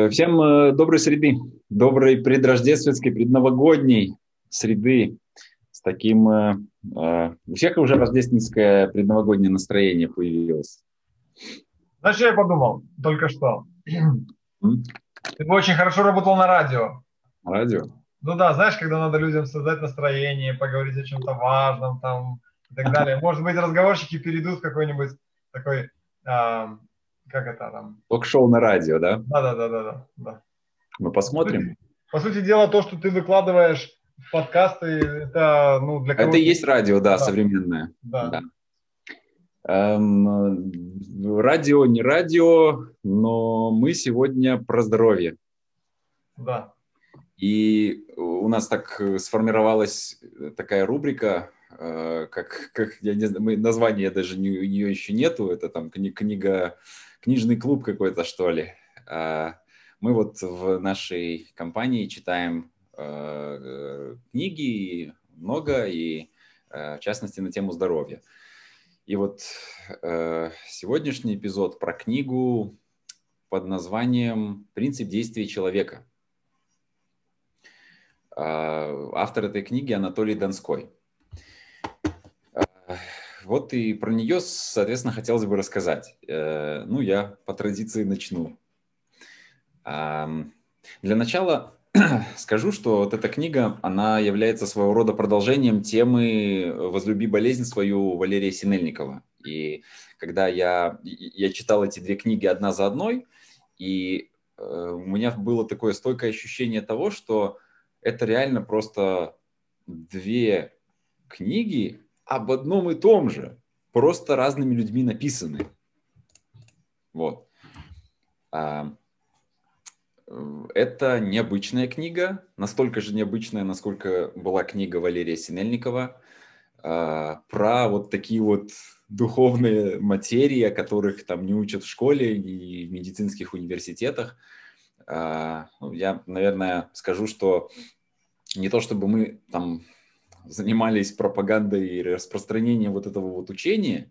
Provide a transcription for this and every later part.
Э, всем э, доброй среды, доброй предрождественской, предновогодней среды с таким... Э, у всех уже рождественское предновогоднее настроение появилось. Знаешь, что я подумал только что? Ты бы очень хорошо работал на радио. Радио? Ну да, знаешь, когда надо людям создать настроение, поговорить о чем-то важном там и так далее. Может быть, разговорщики перейдут в какой-нибудь такой как это там? Ток-шоу на радио, да? Да, да, да, да, да. Мы посмотрим. По сути дела, то, что ты выкладываешь в подкасты, это ну для кого Это и есть радио, да, да. современное. Да. да. Эм, радио, не радио, но мы сегодня про здоровье. Да. И у нас так сформировалась такая рубрика, э, как, как я не знаю, названия даже не, у нее еще нету, это там книга книжный клуб какой-то, что ли. А, мы вот в нашей компании читаем а, э, книги много, и а, в частности на тему здоровья. И вот сегодняшний эпизод про книгу под названием «Принцип действия человека». Автор этой книги Анатолий Донской. Вот и про нее, соответственно, хотелось бы рассказать. Э, ну, я по традиции начну. Для начала скажу, что вот эта книга, она является своего рода продолжением темы «Возлюби болезнь свою» Валерия Синельникова. И когда я, я читал эти две книги одна за одной, и э, у меня было такое стойкое ощущение того, что это реально просто две книги, об одном и том же, просто разными людьми написаны. Вот. А, это необычная книга, настолько же необычная, насколько была книга Валерия Синельникова, а, про вот такие вот духовные материи, о которых там не учат в школе и в медицинских университетах. А, ну, я, наверное, скажу, что не то чтобы мы там занимались пропагандой и распространением вот этого вот учения.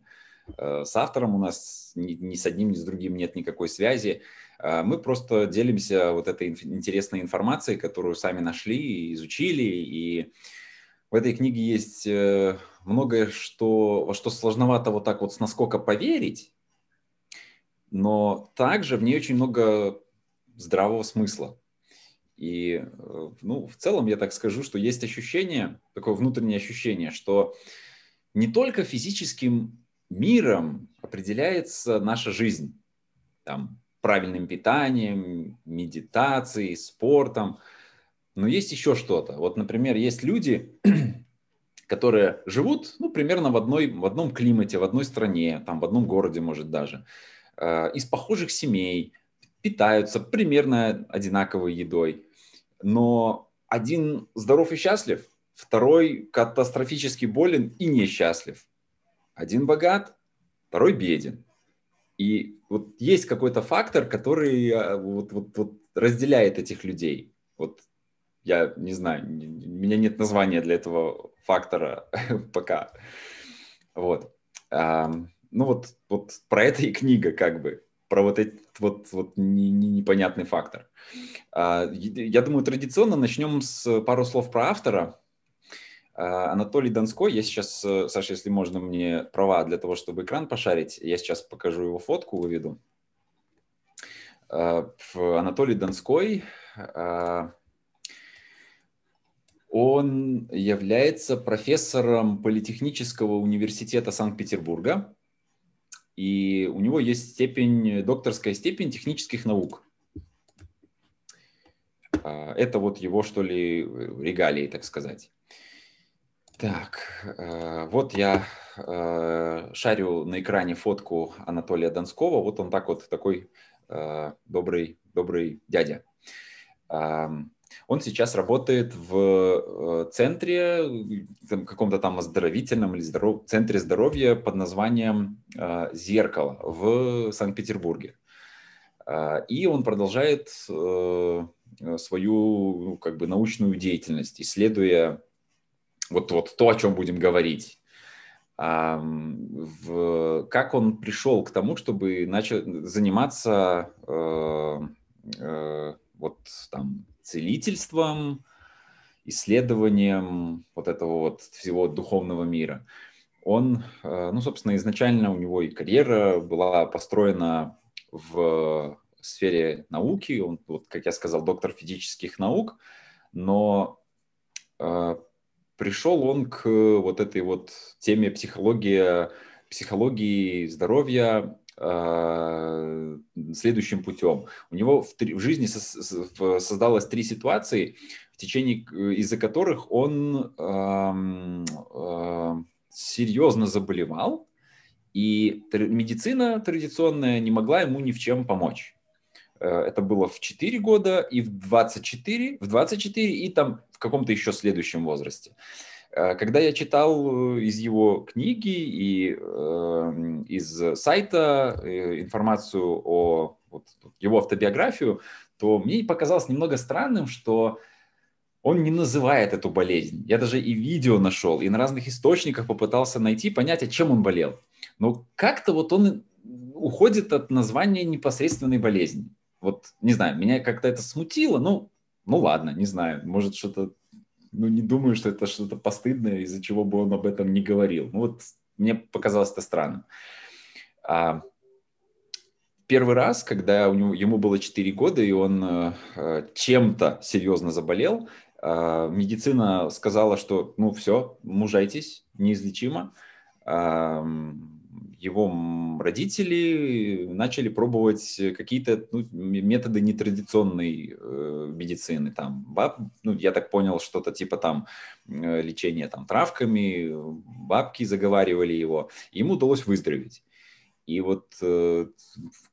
Э, с автором у нас ни, ни с одним, ни с другим нет никакой связи. Э, мы просто делимся вот этой интересной информацией, которую сами нашли, изучили. И в этой книге есть э, многое, что, во что сложновато вот так вот с насколько поверить, но также в ней очень много здравого смысла. И, э, ну, в целом я так скажу, что есть ощущение, такое внутреннее ощущение, что не только физическим миром определяется наша жизнь, там, правильным питанием, медитацией, спортом, но есть еще что-то. Вот, например, есть люди, которые живут, ну, примерно в, одной, в одном климате, в одной стране, там, в одном городе, может, даже, э, из похожих семей, питаются примерно одинаковой едой, но один здоров и счастлив, второй катастрофически болен и несчастлив. Один богат, второй беден. И вот есть какой-то фактор, который а, вот, вот, вот разделяет этих людей. Вот я не знаю, у меня нет названия для этого фактора пока. Вот. Ну вот, вот про это и книга как бы про вот этот вот, вот не, не, непонятный фактор. А, я думаю, традиционно начнем с пару слов про автора. А, Анатолий Донской, я сейчас, э, Саша, если можно мне права для того, чтобы экран пошарить, я сейчас покажу его фотку, выведу. А, Анатолий Донской, он является профессором Политехнического университета Санкт-Петербурга, и у него есть степень, докторская степень технических наук. А, это вот его, что ли, регалии, так сказать. Так, а, вот я а, шарю на экране фотку Анатолия Донского. Вот он так вот, такой добрый, добрый дядя. Он сейчас работает в э, центре, каком-то там оздоровительном или здоров... центре здоровья под названием э, «Зеркало» в Санкт-Петербурге. Э, и он продолжает свою как бы научную деятельность, исследуя вот, вот то, о чем будем говорить. Как он пришел к тому, чтобы начать заниматься вот там целительством, исследованием вот этого вот всего духовного мира. Он, э, ну, собственно, изначально у него и карьера была построена в сфере науки. Он, вот, как я сказал, доктор физических наук, но э, пришел он к вот этой вот теме психологии, психологии здоровья э, следующим путем. У него в, три, в жизни со, со, создалось три ситуации, в течение из-за которых он э, э, серьезно заболевал, и медицина традиционная не могла ему ни в чем помочь. Э, это было в 4 года и в 24, в 24 и там в каком-то еще следующем возрасте. Э, когда я читал э, из его книги и э, из сайта э, информацию о вот, его автобиографию, то мне показалось немного странным, что он не называет эту болезнь. Я даже и видео нашел, и на разных источниках попытался найти, понять, о чем он болел. Но как-то вот он уходит от названия непосредственной болезни вот, не знаю, меня как-то это смутило, ну, ну ладно, не знаю, может что-то, ну не думаю, что это что-то постыдное, из-за чего бы он об этом не говорил. Ну вот мне показалось это странным. А, первый раз, когда у него, ему было 4 года, и он э, чем-то серьезно заболел, э, медицина сказала, что ну все, мужайтесь, неизлечимо. Э, его родители начали пробовать какие-то ну, методы нетрадиционной э, медицины. Там, баб, ну, я так понял, что-то типа там э, лечения там, травками, бабки заговаривали его. Ему удалось выздороветь. И вот э,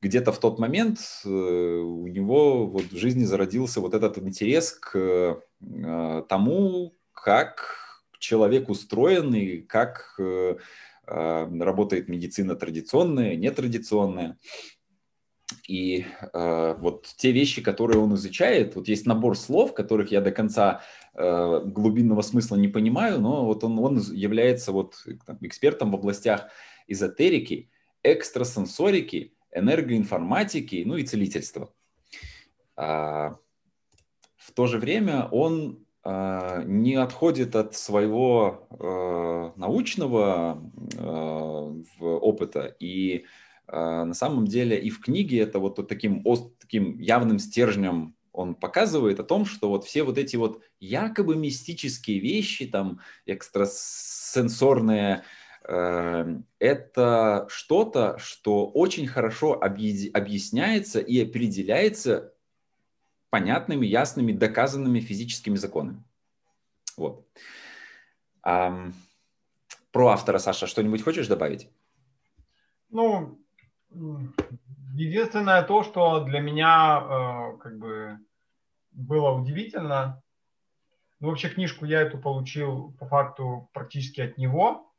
где-то в тот момент э, у него вот в жизни зародился вот этот интерес к э, тому, как человек устроен и как э, работает медицина традиционная, нетрадиционная. И э, вот те вещи, которые он изучает, вот есть набор слов, которых я до конца э, глубинного смысла не понимаю, но вот он, он является вот там, экспертом в областях эзотерики, экстрасенсорики, энергоинформатики, ну и целительства. А, в то же время он не отходит от своего э, научного э, опыта. И на самом деле и в книге это вот таким, таким явным стержнем он показывает о том, что вот все вот эти вот якобы мистические вещи, там экстрасенсорные, это что-то, что очень хорошо объясняется и определяется понятными, ясными, доказанными физическими законами. Вот. А, про автора, Саша, что-нибудь хочешь добавить? Ну, единственное то, что для меня э, как бы было удивительно, ну, вообще книжку я эту получил по факту практически от него.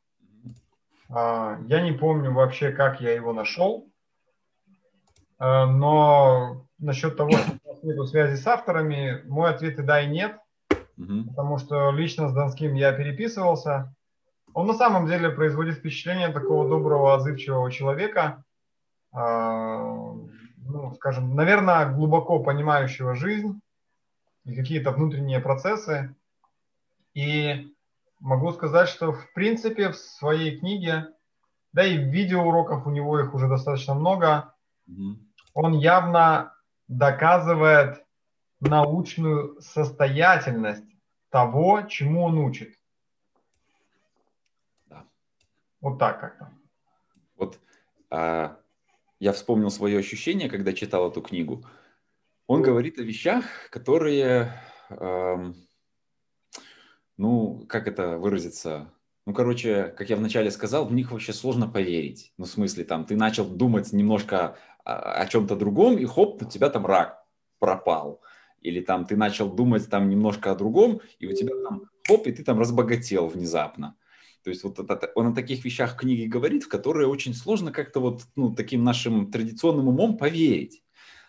Э, я не помню вообще, как я его нашел, э, но насчет того, что у нас нет связи с авторами, мой ответ и да, и нет, угу. потому что лично с Донским я переписывался. Он на самом деле производит впечатление такого доброго, отзывчивого человека, э, ну, скажем, наверное, глубоко понимающего жизнь и какие-то внутренние процессы. И могу сказать, что в принципе в своей книге, да и в видеоуроках у него их уже достаточно много, угу. он явно доказывает научную состоятельность того, чему он учит. Да. Вот так как-то. Вот а, я вспомнил свое ощущение, когда читал эту книгу. Он говорит о вещах, которые, эм, ну, как это выразиться, ну, короче, как я вначале сказал, в них вообще сложно поверить. Ну, в смысле, там, ты начал думать немножко о, чем-то другом, и хоп, у тебя там рак пропал. Или там ты начал думать там немножко о другом, и у тебя там хоп, и ты там разбогател внезапно. То есть вот это, он о таких вещах в книге говорит, в которые очень сложно как-то вот ну, таким нашим традиционным умом поверить.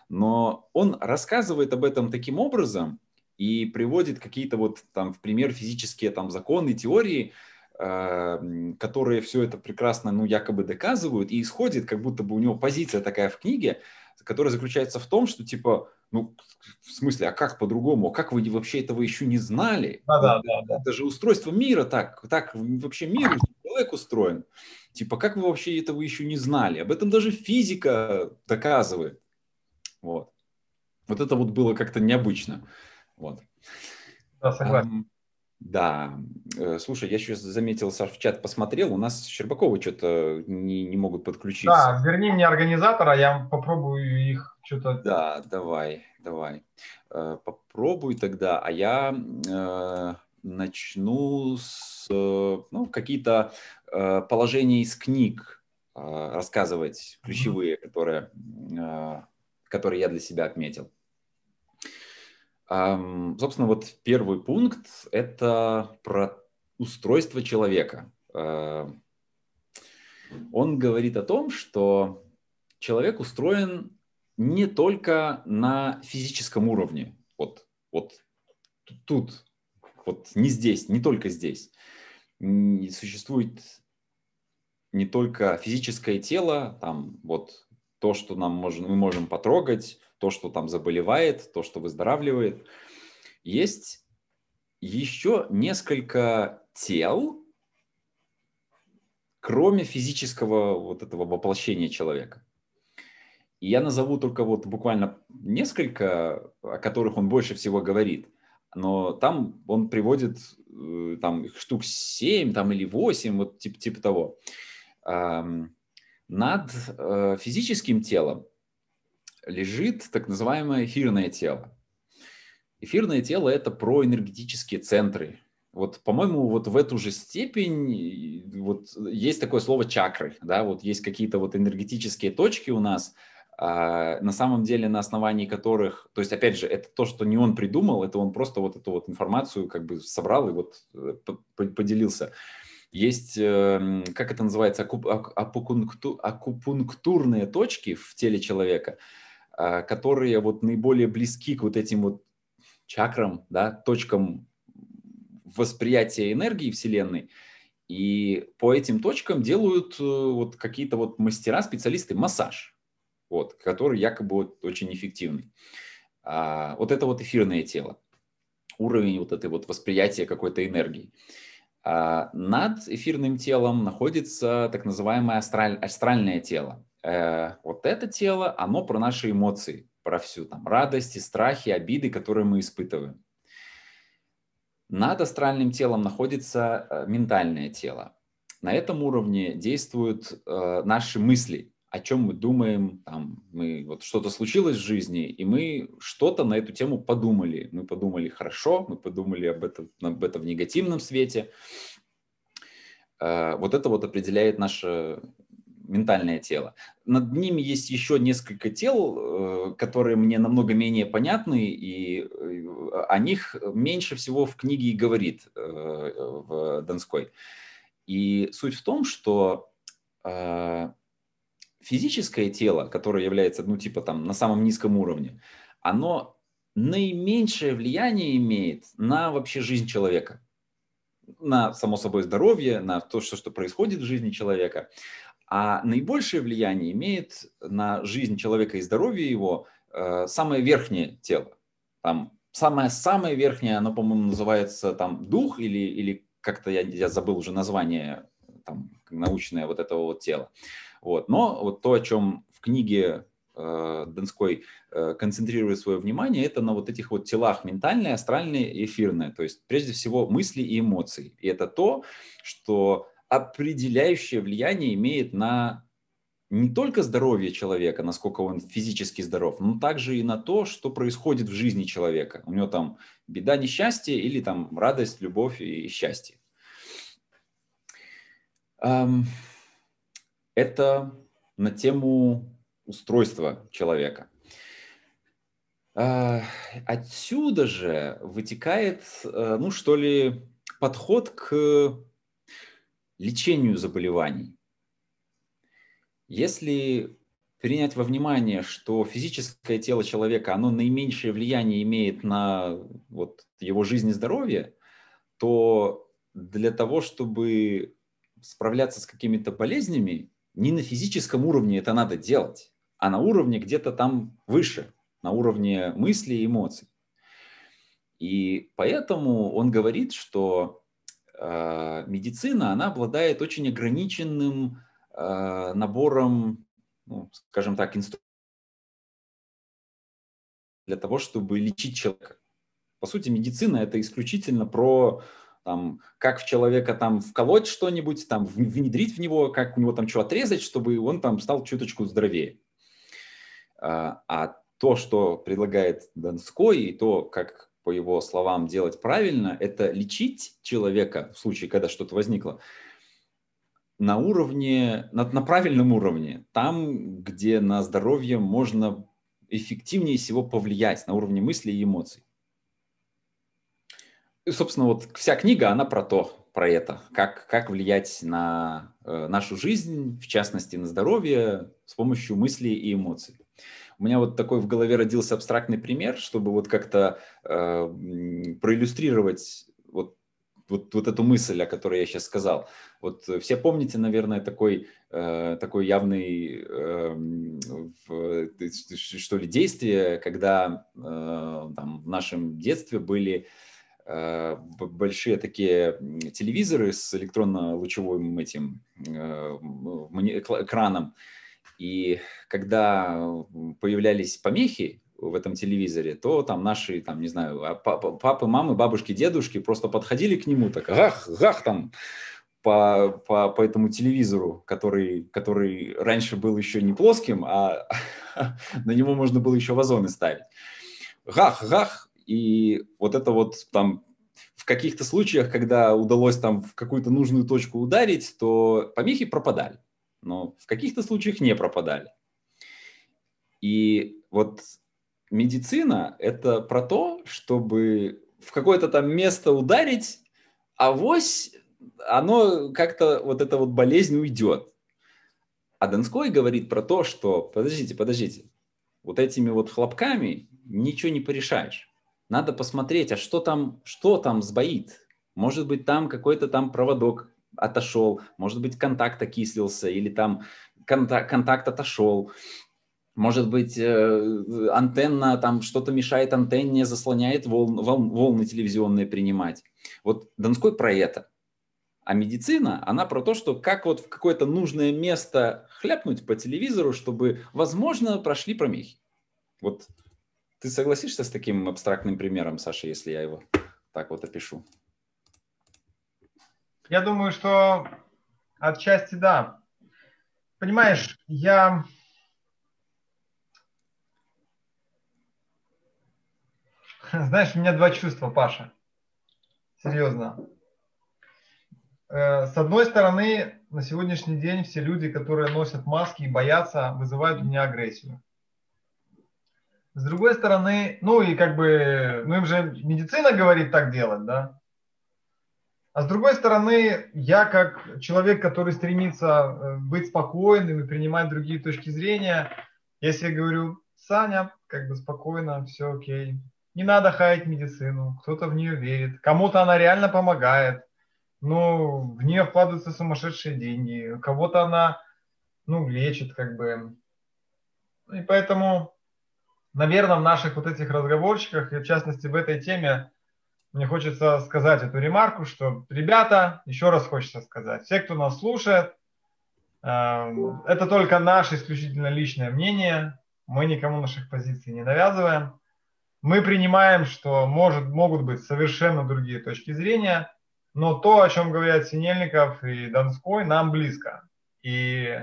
Но он рассказывает об этом таким образом и приводит какие-то вот там в пример физические там законы, теории, которые все это прекрасно, ну, якобы доказывают, и исходит, как будто бы у него позиция такая в книге, которая заключается в том, что, типа, ну, в смысле, а как по-другому? Как вы вообще этого еще не знали? Да, да, да, да. Это же устройство мира так, так вообще мир, человек устроен. Типа, как вы вообще этого еще не знали? Об этом даже физика доказывает. Вот. Вот это вот было как-то необычно. Вот. Да, согласен. Да, э, слушай, я сейчас заметил, Саш, в чат посмотрел, у нас Щербаковы что-то не, не могут подключиться. Да, верни мне организатора, я попробую их что-то... Да, давай, давай. Э, попробуй тогда, а я э, начну с ну, какие-то положения из книг рассказывать, ключевые, которые, которые я для себя отметил. Собственно, вот первый пункт – это про устройство человека. Он говорит о том, что человек устроен не только на физическом уровне, вот, вот тут, вот не здесь, не только здесь. Существует не только физическое тело, там вот то, что нам можем, мы можем потрогать, то, что там заболевает, то, что выздоравливает. Есть еще несколько тел, кроме физического вот этого воплощения человека. И я назову только вот буквально несколько, о которых он больше всего говорит. Но там он приводит э, там штук 7 там, или 8, вот типа, типа того. Над э, физическим телом лежит так называемое эфирное тело. Эфирное тело – это про энергетические центры. Вот, по-моему, вот в эту же степень вот есть такое слово чакры, да, вот есть какие-то вот энергетические точки у нас, а, на самом деле на основании которых, то есть, опять же, это то, что не он придумал, это он просто вот эту вот информацию как бы собрал и вот э, поделился. Есть, эм, как это называется, акупунктурные точки в теле человека – которые вот наиболее близки к вот этим вот чакрам, да, точкам восприятия энергии Вселенной. И по этим точкам делают э, вот какие-то вот мастера, специалисты массаж, вот, который якобы вот очень эффективный. А, вот это вот эфирное тело, уровень вот этой вот восприятия какой-то энергии. А над эфирным телом находится так называемое астраль, астральное тело э, вот это тело, оно про наши эмоции, про всю там радости, страхи, обиды, которые мы испытываем. Над астральным телом находится э, ментальное тело. На этом уровне действуют э, наши мысли, о чем мы думаем, там, мы, вот что-то случилось в жизни, и мы что-то на эту тему подумали. Мы подумали хорошо, мы подумали об этом, об этом в негативном свете. Э, вот это вот определяет наше ментальное тело. Над ними есть еще несколько тел, э, которые мне намного менее понятны, и э, о них меньше всего в книге и говорит э, в Донской. И суть в том, что физическое тело, которое является, ну, типа там на самом низком уровне, оно наименьшее влияние имеет на вообще жизнь человека на, само собой, здоровье, на то, что, что происходит в жизни человека. А наибольшее влияние имеет на жизнь человека и здоровье его э, самое верхнее тело. Там самое-самое верхнее, оно, по-моему, называется там дух или, или как-то я, я забыл уже название там, научное вот этого вот тела. Вот. Но вот то, о чем в книге э, Донской э, концентрирует свое внимание, это на вот этих вот телах ментальное, астральное и эфирное. То есть прежде всего мысли и эмоции. И это то, что определяющее влияние имеет на не только здоровье человека, насколько он физически здоров, но также и на то, что происходит в жизни человека. У него там беда, несчастье или там радость, любовь и счастье. Это на тему устройства человека. А, отсюда же вытекает, э, ну что ли, подход к лечению заболеваний. Если принять во внимание, что физическое тело человека, оно наименьшее влияние имеет на вот, его жизнь и здоровье, то для того, чтобы справляться с какими-то болезнями, не на физическом уровне это надо делать, а на уровне где-то там выше, на уровне мыслей и эмоций. И поэтому он говорит, что медицина, она обладает очень ограниченным э, набором, ну, скажем так, инструментов для того, чтобы лечить человека. По сути, медицина это исключительно про там, как в человека там вколоть что-нибудь, там внедрить в него, как у него там что отрезать, чтобы он там стал чуточку здоровее. А, а то, что предлагает Донской, и то, как по его словам делать правильно, это лечить человека в случае, когда что-то возникло, на уровне, на, на правильном уровне, там, где на здоровье можно эффективнее всего повлиять на уровне мыслей и эмоций. И, собственно, вот вся книга, она про то, про это, как, как влиять на э, нашу жизнь, в частности, на здоровье с помощью мыслей и эмоций. У меня вот такой в голове родился абстрактный пример, чтобы вот как-то э, проиллюстрировать вот вот, вот эту мысль, о которой я сейчас сказал. Вот все помните, наверное, такой, э, такой явный, э, что ли, действие, когда э, там, в нашем детстве были э, большие такие телевизоры с электронно-лучевым этим э, экраном, и когда появлялись помехи в этом телевизоре, то там наши, там, не знаю, а папы, мамы, бабушки, дедушки просто подходили к нему, так, гах, гах, там, по, по, по этому телевизору, который, который раньше был еще не плоским, а на него можно было еще вазоны ставить. Гах, гах, и вот это вот там в каких-то случаях, когда удалось там в какую-то нужную точку ударить, то помехи пропадали но в каких-то случаях не пропадали. И вот медицина – это про то, чтобы в какое-то там место ударить, а вось оно как-то, вот эта вот болезнь уйдет. А Донской говорит про то, что, подождите, подождите, вот этими вот хлопками ничего не порешаешь. Надо посмотреть, а что там, что там сбоит. Может быть, там какой-то там проводок отошел, может быть, контакт окислился или там контакт, контакт отошел, может быть, э, антенна, там что-то мешает антенне, заслоняет волн, волн, волны телевизионные принимать. Вот Донской про это. А медицина, она про то, что как вот в какое-то нужное место хляпнуть по телевизору, чтобы, возможно, прошли промехи. Вот ты согласишься с таким абстрактным примером, Саша, если я его так вот опишу? Я думаю, что отчасти да. Понимаешь, я... Знаешь, у меня два чувства, Паша. Серьезно. Э, с одной стороны, на сегодняшний день все люди, которые носят маски и боятся, вызывают у меня агрессию. С другой стороны, ну и как бы, ну им же медицина говорит так делать, да? А с другой стороны, я как человек, который стремится э, быть спокойным и принимать другие точки зрения, если я говорю, Саня, как бы спокойно, все окей. Не надо хаять медицину, кто-то в нее верит, кому-то она реально помогает, но в нее вкладываются сумасшедшие деньги, кого-то она, ну, лечит, как бы. И поэтому, наверное, в наших вот этих разговорчиках, и в частности в этой теме, мне хочется сказать эту ремарку, что, ребята, еще раз хочется сказать, все, кто нас слушает, эм, это только наше исключительно личное мнение, мы никому наших позиций не навязываем. Мы принимаем, что может, могут быть совершенно другие точки зрения, но то, о чем говорят Синельников и Донской, нам близко. И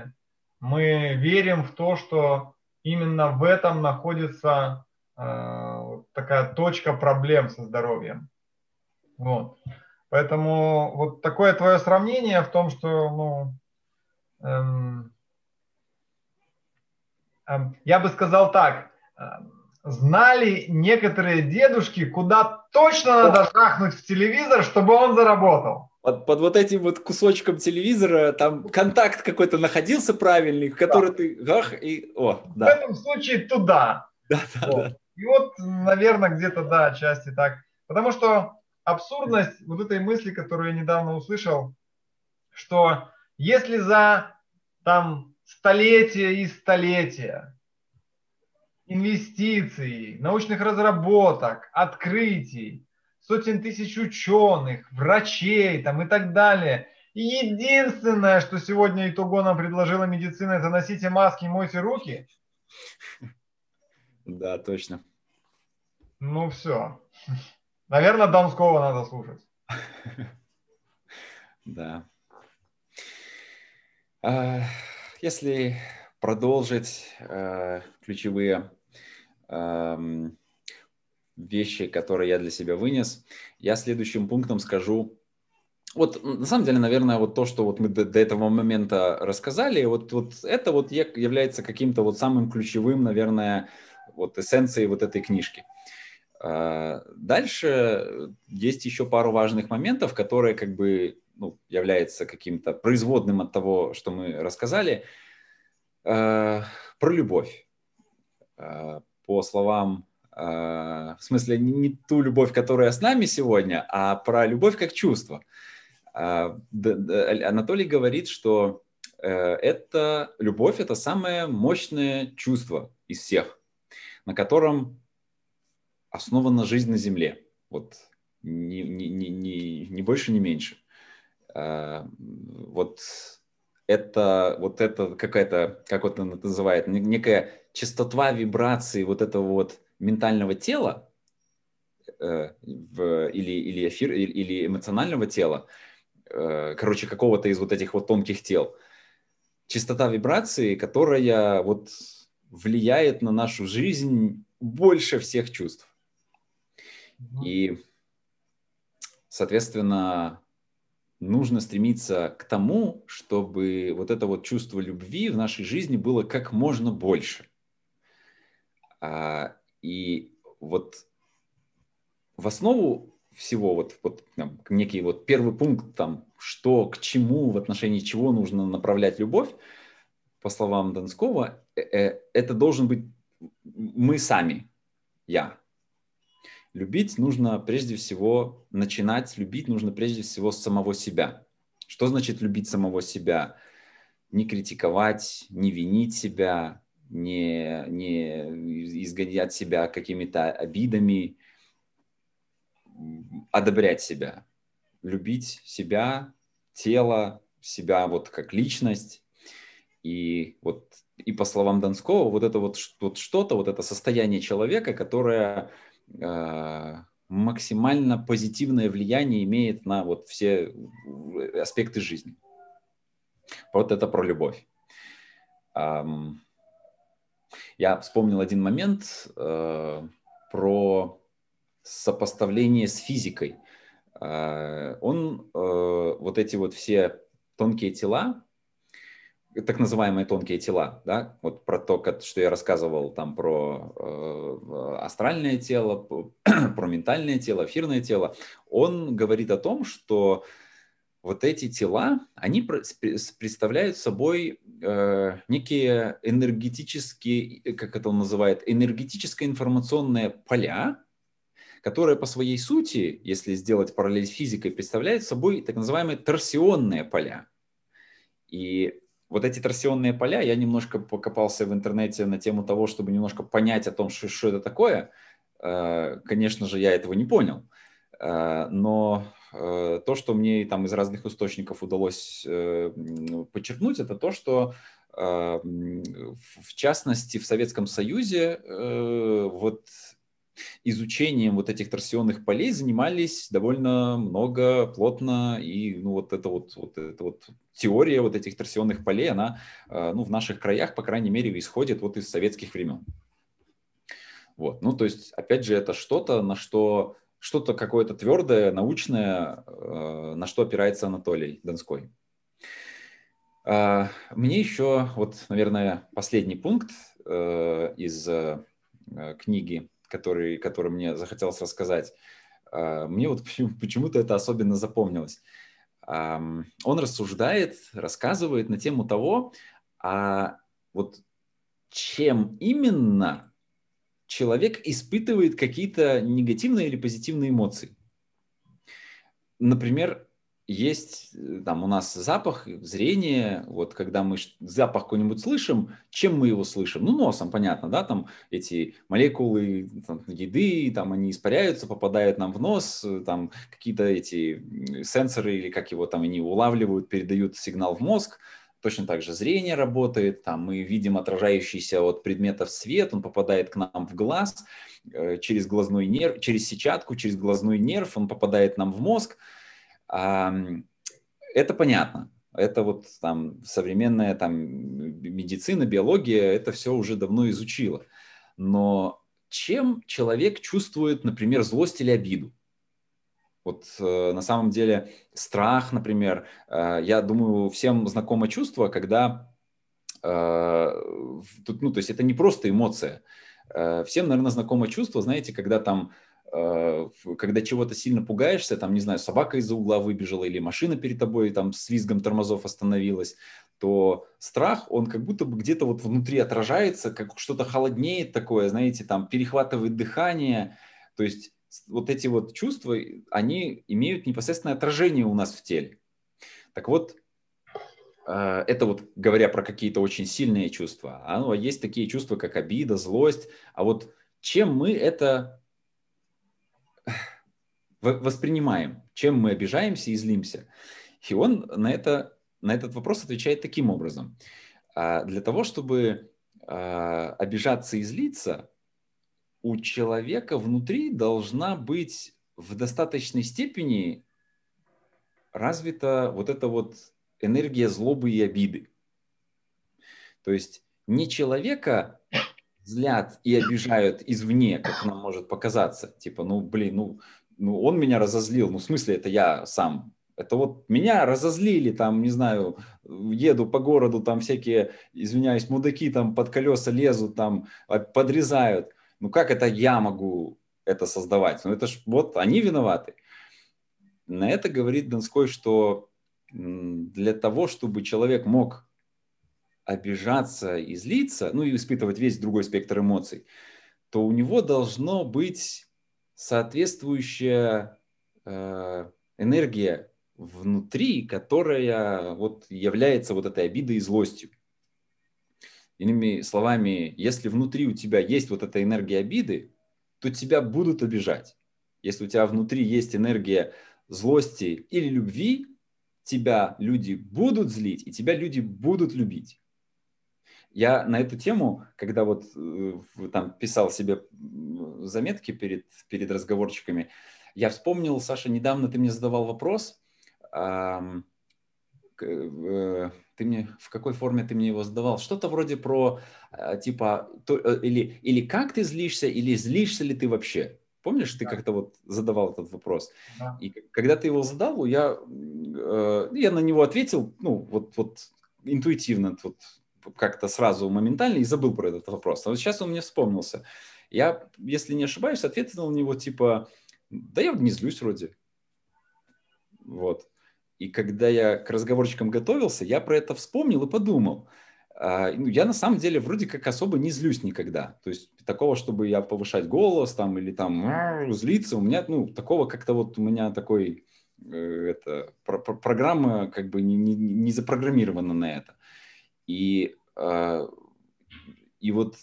мы верим в то, что именно в этом находится э, такая точка проблем со здоровьем. Вот. Поэтому вот такое твое сравнение в том, что ну, эм, эм, я бы сказал так, э, знали некоторые дедушки, куда точно надо трахнуть в телевизор, чтобы он заработал. Под, под вот этим вот кусочком телевизора там контакт какой-то находился правильный, который да. ты ах и о, да. В этом случае туда. Да, да, вот. да. И вот, наверное, где-то да, отчасти так. Потому что абсурдность вот этой мысли, которую я недавно услышал, что если за там столетия и столетия инвестиций, научных разработок, открытий, сотен тысяч ученых, врачей там и так далее. И единственное, что сегодня итого нам предложила медицина, это носите маски и мойте руки. Да, точно. Ну все. Наверное, Донского надо слушать. Да. А, если продолжить э, ключевые вещи, которые я для себя вынес, я следующим пунктом скажу, вот на самом деле, наверное, вот то, что вот мы до, до этого момента рассказали, вот, вот это вот является каким-то вот самым ключевым, наверное, вот эссенцией вот этой книжки. А, дальше есть еще пару важных моментов, которые как бы ну, являются каким-то производным от того, что мы рассказали. А, про любовь. А, по словам, в смысле не ту любовь, которая с нами сегодня, а про любовь как чувство. Анатолий говорит, что э, это любовь, это самое мощное чувство из всех, на котором основана жизнь на Земле. Вот ни, ни, ни, ни, ни больше, ни меньше. А, вот это, вот это какая-то, как вот это называет, некая частота вибрации вот этого вот ментального тела э, или, или, эфир, или эмоционального тела, э, короче, какого-то из вот этих вот тонких тел. Частота вибрации, которая вот влияет на нашу жизнь больше всех чувств. И, соответственно, нужно стремиться к тому, чтобы вот это вот чувство любви в нашей жизни было как можно больше. А, и вот в основу всего, вот, вот там, некий вот первый пункт, там, что к чему, в отношении чего нужно направлять любовь, по словам Донского, э, э, это должен быть мы сами, я. Любить нужно прежде всего, начинать любить нужно прежде всего с самого себя. Что значит любить самого себя? Не критиковать, не винить себя, не, не изгонять себя какими-то обидами, одобрять себя, любить себя, тело, себя вот как личность. И вот и по словам Донского, вот это вот, вот что-то, вот это состояние человека, которое максимально позитивное влияние имеет на вот все аспекты жизни. Вот это про любовь. Я вспомнил один момент э, про сопоставление с физикой. Э, он, вот эти вот все тонкие тела, так называемые тонкие тела, да, вот про то, что я рассказывал там про э, астральное тело, про ментальное тело, эфирное тело, он говорит о том, что вот эти тела, они представляют собой э, некие энергетические, как это он называет, энергетическо-информационные поля, которые по своей сути, если сделать параллель с физикой, представляют собой так называемые торсионные поля. И вот эти торсионные поля, я немножко покопался в интернете на тему того, чтобы немножко понять о том, что, что это такое. Э, конечно же, я этого не понял. Э, но э, то, что мне там из разных источников удалось подчеркнуть, это то, что в частности в Советском Союзе вот изучением вот этих торсионных полей занимались довольно много, плотно, и ну, вот это вот, вот, это вот теория вот этих торсионных полей, она э, ну, в наших краях, по крайней мере, исходит вот из советских времен. Вот, ну, то есть, опять же, это что-то, на что, что-то какое-то твердое, научное, э, на что опирается Анатолий Донской. А, мне еще, вот, наверное, последний пункт э, из книги который, который мне захотелось рассказать, а, мне вот почему-то это особенно запомнилось. Он рассуждает, рассказывает на тему того, а вот чем именно человек испытывает какие-то негативные или позитивные эмоции. например, есть э, там у нас запах, зрение, вот когда мы запах какой-нибудь слышим, чем мы его слышим? Ну, носом, понятно, да, там эти молекулы там, еды, там они испаряются, попадают нам в нос, э, там какие-то эти сенсоры или как его там они улавливают, передают сигнал в мозг, Точно так же зрение работает, там мы видим отражающийся от предметов свет, он попадает к нам в глаз э, через глазной нерв, через сетчатку, через глазной нерв, он попадает нам в мозг. Это понятно. Это вот там современная там медицина, биология, это все уже давно изучила. Но чем человек чувствует, например, злость или обиду? Вот э, на самом деле страх, например, э, я думаю, всем знакомо чувство, когда э, тут, ну, то есть это не просто эмоция. Э, всем, наверное, знакомо чувство, знаете, когда там когда чего-то сильно пугаешься, там, не знаю, собака из-за угла выбежала или машина перед тобой там с визгом тормозов остановилась, то страх, он как будто бы где-то вот внутри отражается, как что-то холоднеет такое, знаете, там перехватывает дыхание. То есть вот эти вот чувства, они имеют непосредственное отражение у нас в теле. Так вот, э, это вот говоря про какие-то очень сильные чувства. А ну, есть такие чувства, как обида, злость. А вот чем мы это воспринимаем, чем мы обижаемся и злимся? И он на, это, на этот вопрос отвечает таким образом. А, для того, чтобы а, обижаться и злиться, у человека внутри должна быть в достаточной степени развита вот эта вот энергия злобы и обиды. То есть не человека злят и обижают извне, как нам может показаться. Типа, ну, блин, ну, ну он меня разозлил. Ну, в смысле, это я сам. Это вот меня разозлили, там, не знаю, еду по городу, там всякие, извиняюсь, мудаки там под колеса лезут, там подрезают ну как это я могу это создавать? Ну это ж вот они виноваты. На это говорит Донской, что для того, чтобы человек мог обижаться и злиться, ну и испытывать весь другой спектр эмоций, то у него должно быть соответствующая э, энергия внутри, которая вот является вот этой обидой и злостью. Иными словами, если внутри у тебя есть вот эта энергия обиды, то тебя будут обижать. Если у тебя внутри есть энергия злости или любви, тебя люди будут злить, и тебя люди будут любить. Я на эту тему, когда вот э, там писал себе заметки перед, перед разговорчиками, я вспомнил, Саша, недавно ты мне задавал вопрос, э, э, ты мне в какой форме ты мне его задавал? Что-то вроде про э, типа то, э, или или как ты злишься, или злишься ли ты вообще? Помнишь, ты да. как-то вот задавал этот вопрос? Да. И когда ты его задал, я э, я на него ответил, ну вот вот интуитивно, вот как-то сразу моментально и забыл про этот вопрос. А вот сейчас он мне вспомнился. Я, если не ошибаюсь, ответил на него типа, да я не злюсь вроде. Вот. И когда я к разговорчикам готовился, я про это вспомнил и подумал. А, ну, я на самом деле вроде как особо не злюсь никогда. То есть такого, чтобы я повышать голос там или там злиться, у меня, ну, такого как-то вот у меня такой, это, про про программа как бы не, не, не запрограммирована на это. И, а, и вот,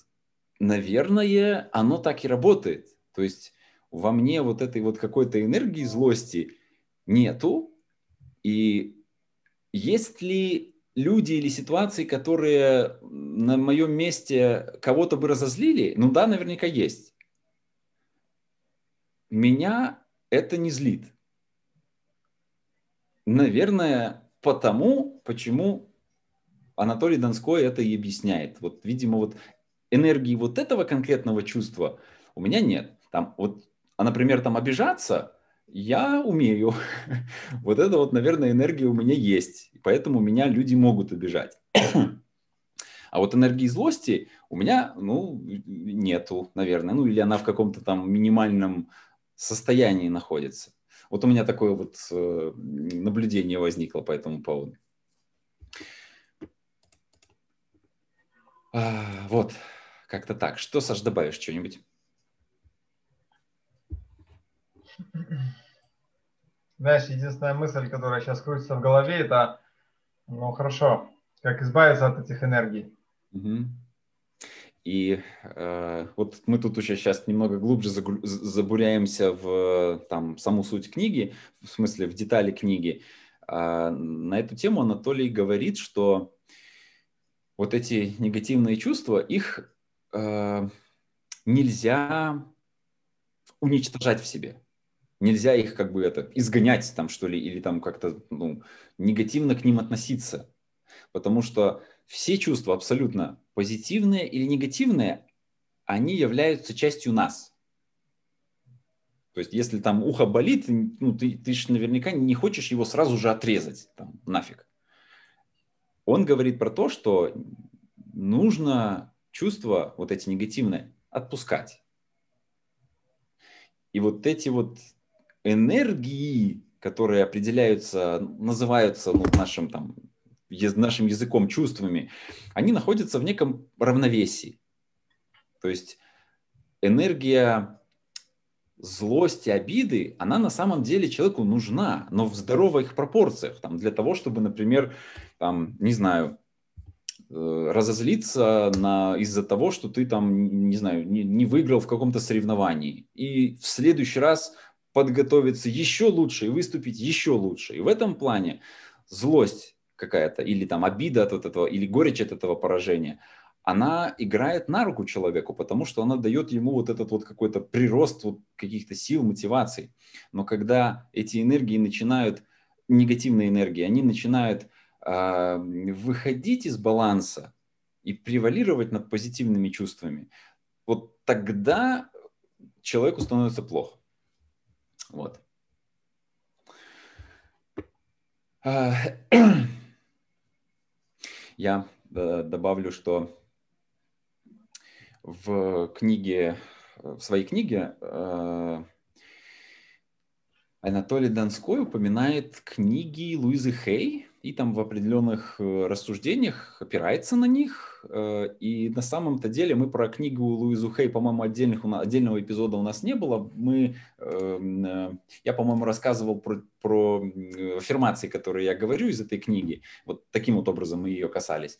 наверное, оно так и работает. То есть во мне вот этой вот какой-то энергии злости нету, и есть ли люди или ситуации, которые на моем месте кого-то бы разозлили? Ну да, наверняка есть. Меня это не злит. Наверное, потому, почему Анатолий Донской это и объясняет. Вот, видимо, вот энергии вот этого конкретного чувства у меня нет. Там вот, а, например, там обижаться, я умею. вот это вот, наверное, энергия у меня есть. Поэтому меня люди могут обижать. а вот энергии злости у меня, ну, нету, наверное. Ну, или она в каком-то там минимальном состоянии находится. Вот у меня такое вот э, наблюдение возникло по этому поводу. А, вот, как-то так. Что, Саш, добавишь что-нибудь? знаешь, единственная мысль, которая сейчас крутится в голове, это, ну хорошо, как избавиться от этих энергий. Угу. И э, вот мы тут уже сейчас немного глубже забуряемся в там, саму суть книги, в смысле в детали книги. А на эту тему Анатолий говорит, что вот эти негативные чувства, их э, нельзя уничтожать в себе. Нельзя их как бы это изгонять там что ли или там как-то ну, негативно к ним относиться, потому что все чувства абсолютно позитивные или негативные, они являются частью нас. То есть, если там ухо болит, ну, ты, ты же наверняка не хочешь его сразу же отрезать, там, нафиг. Он говорит про то, что нужно чувства, вот эти негативные, отпускать. И вот эти вот энергии, которые определяются, называются ну, нашим там нашим языком, чувствами, они находятся в неком равновесии. То есть энергия злости, обиды, она на самом деле человеку нужна, но в здоровых пропорциях, там, для того, чтобы, например, там, не знаю, э, разозлиться на, из-за того, что ты там, не знаю, не, не выиграл в каком-то соревновании, и в следующий раз подготовиться еще лучше и выступить еще лучше. И в этом плане злость какая-то, или там обида от этого, или горечь от этого поражения, она играет на руку человеку, потому что она дает ему вот этот вот какой-то прирост вот каких-то сил, мотиваций. Но когда эти энергии начинают, негативные энергии, они начинают э, выходить из баланса и превалировать над позитивными чувствами, вот тогда человеку становится плохо. Вот. Я э, добавлю, что в книге, в своей книге э, Анатолий Донской упоминает книги Луизы Хей, и там в определенных э, рассуждениях опирается на них. Э, и на самом-то деле мы про книгу Луизу Хей, по-моему, отдельных, отдельного эпизода у нас не было. Мы, эм, я, по-моему, рассказывал про, про аффирмации, которые я говорю из этой книги. Вот таким вот образом мы ее касались.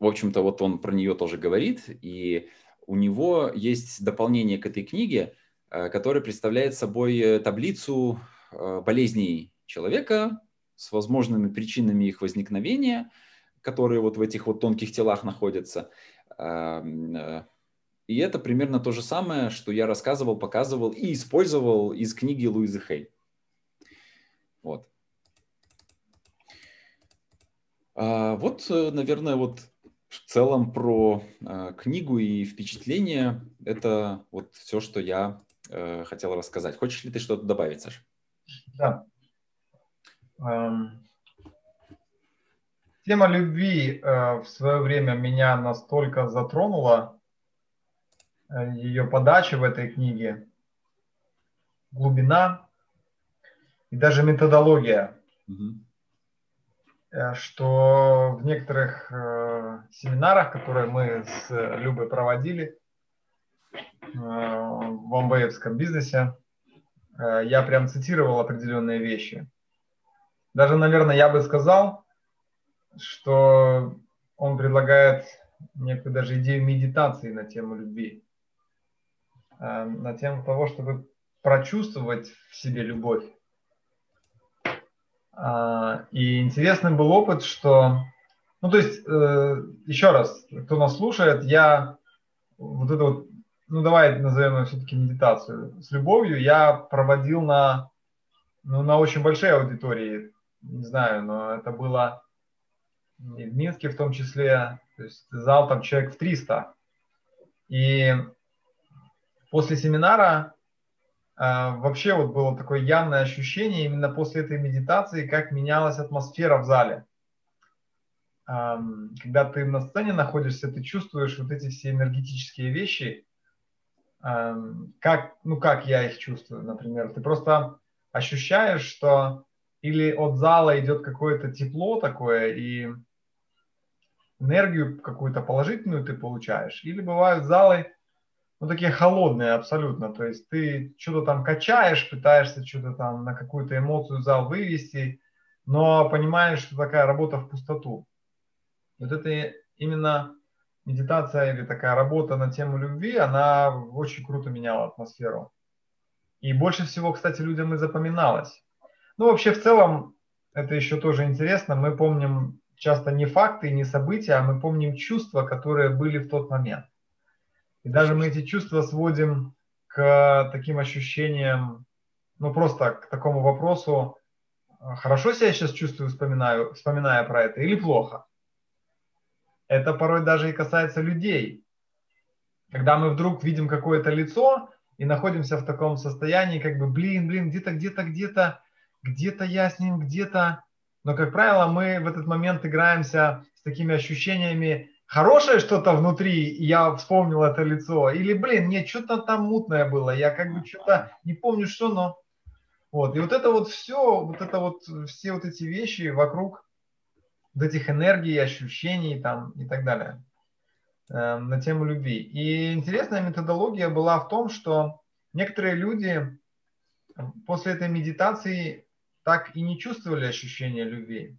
В общем-то, вот он про нее тоже говорит, и у него есть дополнение к этой книге, э, которое представляет собой таблицу болезней человека, с возможными причинами их возникновения, которые вот в этих вот тонких телах находятся. Э, и это примерно то же самое, что я рассказывал, показывал и использовал из книги Луизы Хей. Вот. А, вот, э, наверное, вот в целом про э, книгу и впечатление это вот все, что я э, хотел рассказать. Хочешь ли ты что-то добавить, Саша? Да. Эм, тема любви э, в свое время меня настолько затронула, э, ее подача в этой книге, глубина и даже методология, угу. Что в некоторых семинарах, которые мы с Любой проводили в омбеевском бизнесе, я прям цитировал определенные вещи – даже, наверное, я бы сказал, что он предлагает некую даже идею медитации на тему любви, э, на тему того, чтобы прочувствовать в себе любовь. А, и интересный был опыт, что, ну то есть, э, еще раз, кто нас слушает, я вот это вот, ну давай назовем ее все-таки медитацию, с любовью я проводил на, ну, на очень большой аудитории, не знаю, но это было и в Минске в том числе, то есть зал там человек в 300. И после семинара вообще вот было такое явное ощущение именно после этой медитации, как менялась атмосфера в зале. Когда ты на сцене находишься, ты чувствуешь вот эти все энергетические вещи, как, ну как я их чувствую, например. Ты просто ощущаешь, что или от зала идет какое-то тепло такое, и энергию какую-то положительную ты получаешь, или бывают залы, ну, такие холодные абсолютно. То есть ты что-то там качаешь, пытаешься что-то там на какую-то эмоцию зал вывести, но понимаешь, что такая работа в пустоту. Вот это именно медитация или такая работа на тему любви, она очень круто меняла атмосферу. И больше всего, кстати, людям и запоминалось. Ну, вообще, в целом, это еще тоже интересно. Мы помним часто не факты, не события, а мы помним чувства, которые были в тот момент. И даже мы эти чувства сводим к таким ощущениям, ну просто к такому вопросу, хорошо себя сейчас чувствую, вспоминаю, вспоминая про это, или плохо. Это порой даже и касается людей. Когда мы вдруг видим какое-то лицо и находимся в таком состоянии, как бы, блин, блин, где-то, где-то, где-то, где-то я с ним, где-то. Но, как правило, мы в этот момент играемся с такими ощущениями, хорошее что-то внутри, я вспомнил это лицо, или, блин, нет, что-то там мутное было, я как бы что-то не помню, что, но... Вот, и вот это вот все, вот это вот, все вот эти вещи вокруг вот этих энергий, ощущений там и так далее э, на тему любви. И интересная методология была в том, что некоторые люди после этой медитации так и не чувствовали ощущения любви.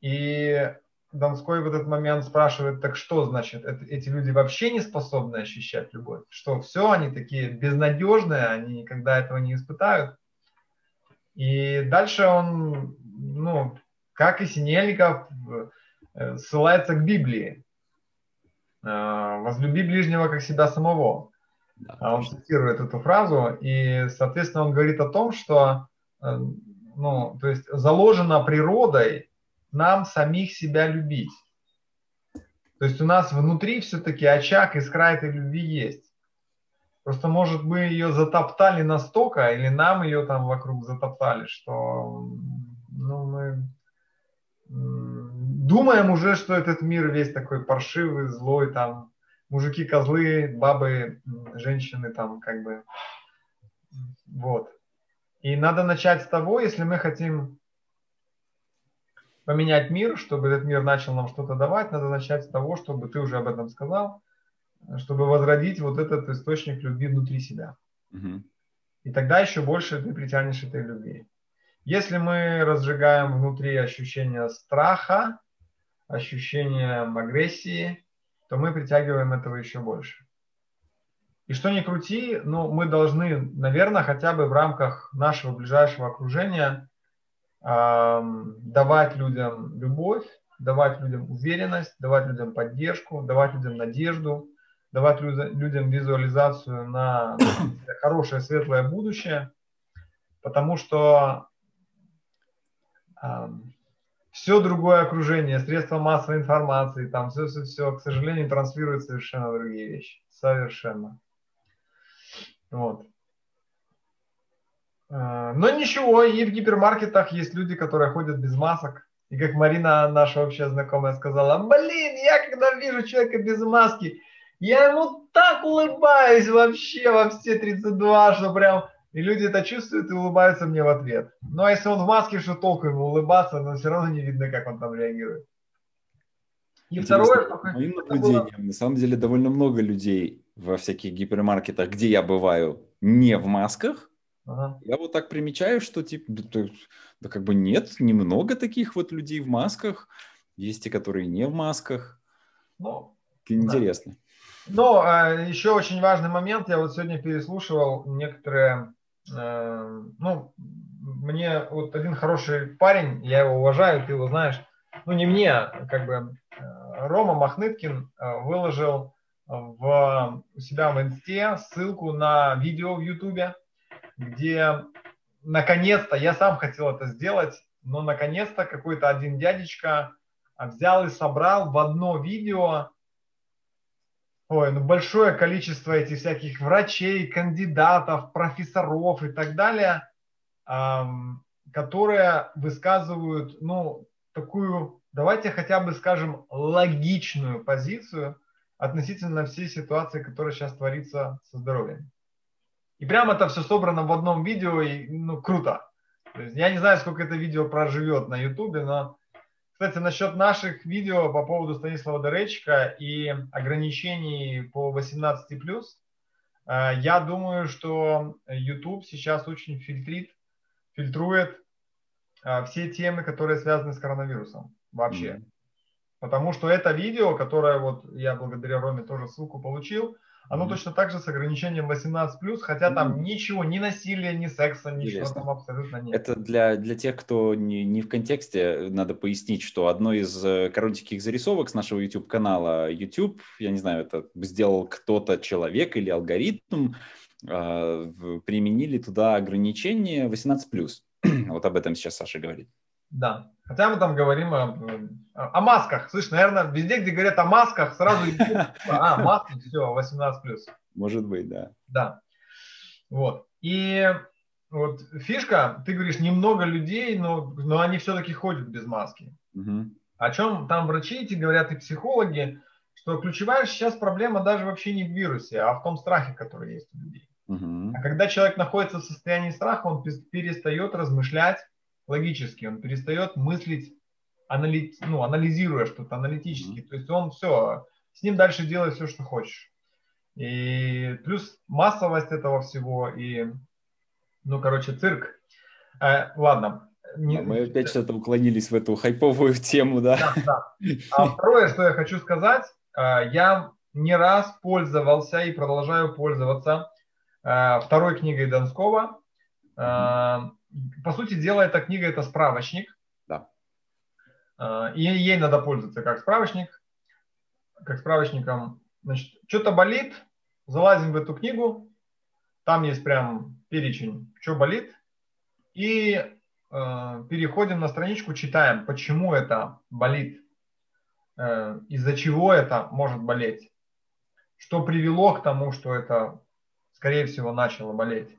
И Донской в этот момент спрашивает, так что значит, это, эти люди вообще не способны ощущать любовь? Что все, они такие безнадежные, они никогда этого не испытают? И дальше он, ну, как и Синельников, э, ссылается к Библии. Э, «Возлюби ближнего, как себя самого». Да, а он цитирует эту фразу, и, соответственно, он говорит о том, что, э, ну, то есть заложено природой нам самих себя любить. То есть у нас внутри все-таки очаг искра этой любви есть. Просто, может, мы ее затоптали настолько, или нам ее там вокруг затоптали, что ну, мы думаем уже, что этот мир весь такой паршивый, злой, там, мужики козлы, бабы, женщины там, как бы, вот. И надо начать с того, если мы хотим поменять мир, чтобы этот мир начал нам что-то давать, надо начать с того, чтобы ты уже об этом сказал, чтобы возродить вот этот источник любви внутри себя. Угу. И тогда еще больше ты притянешь этой любви. Если мы разжигаем внутри ощущение страха, ощущение агрессии, то мы притягиваем этого еще больше. И что ни крути, ну, мы должны, наверное, хотя бы в рамках нашего ближайшего окружения давать людям любовь, давать людям уверенность, давать людям поддержку, давать людям надежду, давать людям визуализацию на хорошее, светлое будущее, потому что все другое окружение, средства массовой информации, там все-все-все, к сожалению, транслирует совершенно другие вещи. Совершенно. Вот. Э, но ничего, и в гипермаркетах есть люди, которые ходят без масок. И как Марина, наша общая знакомая, сказала, блин, я когда вижу человека без маски, я ему так улыбаюсь вообще во все 32, что прям... И люди это чувствуют и улыбаются мне в ответ. Ну а если он в маске, что толку ему улыбаться, но все равно не видно, как он там реагирует. И Интересно, второе, что... Моим наблюдением, было... на самом деле, довольно много людей во всяких гипермаркетах, где я бываю, не в масках, Ага. Я вот так примечаю, что типа, да, да как бы нет, немного таких вот людей в масках, есть и которые не в масках. Ну, Интересно. Да. Но а, еще очень важный момент, я вот сегодня переслушивал некоторые, э, ну, мне вот один хороший парень, я его уважаю, ты его знаешь, ну не мне, как бы э, Рома Махныткин э, выложил в, у себя в инсте ссылку на видео в Ютубе, где наконец-то, я сам хотел это сделать, но наконец-то какой-то один дядечка взял и собрал в одно видео ой, ну большое количество этих всяких врачей, кандидатов, профессоров и так далее, которые высказывают, ну, такую, давайте хотя бы скажем, логичную позицию относительно всей ситуации, которая сейчас творится со здоровьем. И прямо это все собрано в одном видео, и ну, круто. То есть я не знаю, сколько это видео проживет на Ютубе, но, кстати, насчет наших видео по поводу Станислава Доречка и ограничений по 18+, я думаю, что YouTube сейчас очень фильтрит, фильтрует все темы, которые связаны с коронавирусом вообще. Mm-hmm. Потому что это видео, которое вот я благодаря Роме тоже ссылку получил, оно mm-hmm. точно так же с ограничением 18+, хотя там mm-hmm. ничего, ни насилия, ни секса, ничего Интересно. там абсолютно нет. Это для, для тех, кто не, не в контексте, надо пояснить, что одно из э, коротеньких зарисовок с нашего YouTube-канала, YouTube, я не знаю, это сделал кто-то, человек или алгоритм, э, применили туда ограничение 18+. вот об этом сейчас Саша говорит. Да. Хотя мы там говорим о, о, масках. Слышь, наверное, везде, где говорят о масках, сразу а, маски, все, 18 плюс. Может быть, да. Да. Вот. И вот фишка, ты говоришь, немного людей, но, но они все-таки ходят без маски. Угу. О чем там врачи эти говорят и психологи, что ключевая сейчас проблема даже вообще не в вирусе, а в том страхе, который есть у людей. Угу. А когда человек находится в состоянии страха, он перестает размышлять логически, он перестает мыслить, анали... ну, анализируя что-то аналитически. Mm-hmm. То есть он все, с ним дальше делай все, что хочешь. И плюс массовость этого всего и, ну, короче, цирк. Э, ладно. Не... Мы опять что-то уклонились в эту хайповую тему, да? Да, да. А второе, что я хочу сказать, э, я не раз пользовался и продолжаю пользоваться э, второй книгой Донского. Mm-hmm по сути дела, эта книга – это справочник. Да. А, и ей надо пользоваться как справочник, как справочником. Значит, что-то болит, залазим в эту книгу, там есть прям перечень, что болит, и э, переходим на страничку, читаем, почему это болит, э, из-за чего это может болеть, что привело к тому, что это, скорее всего, начало болеть.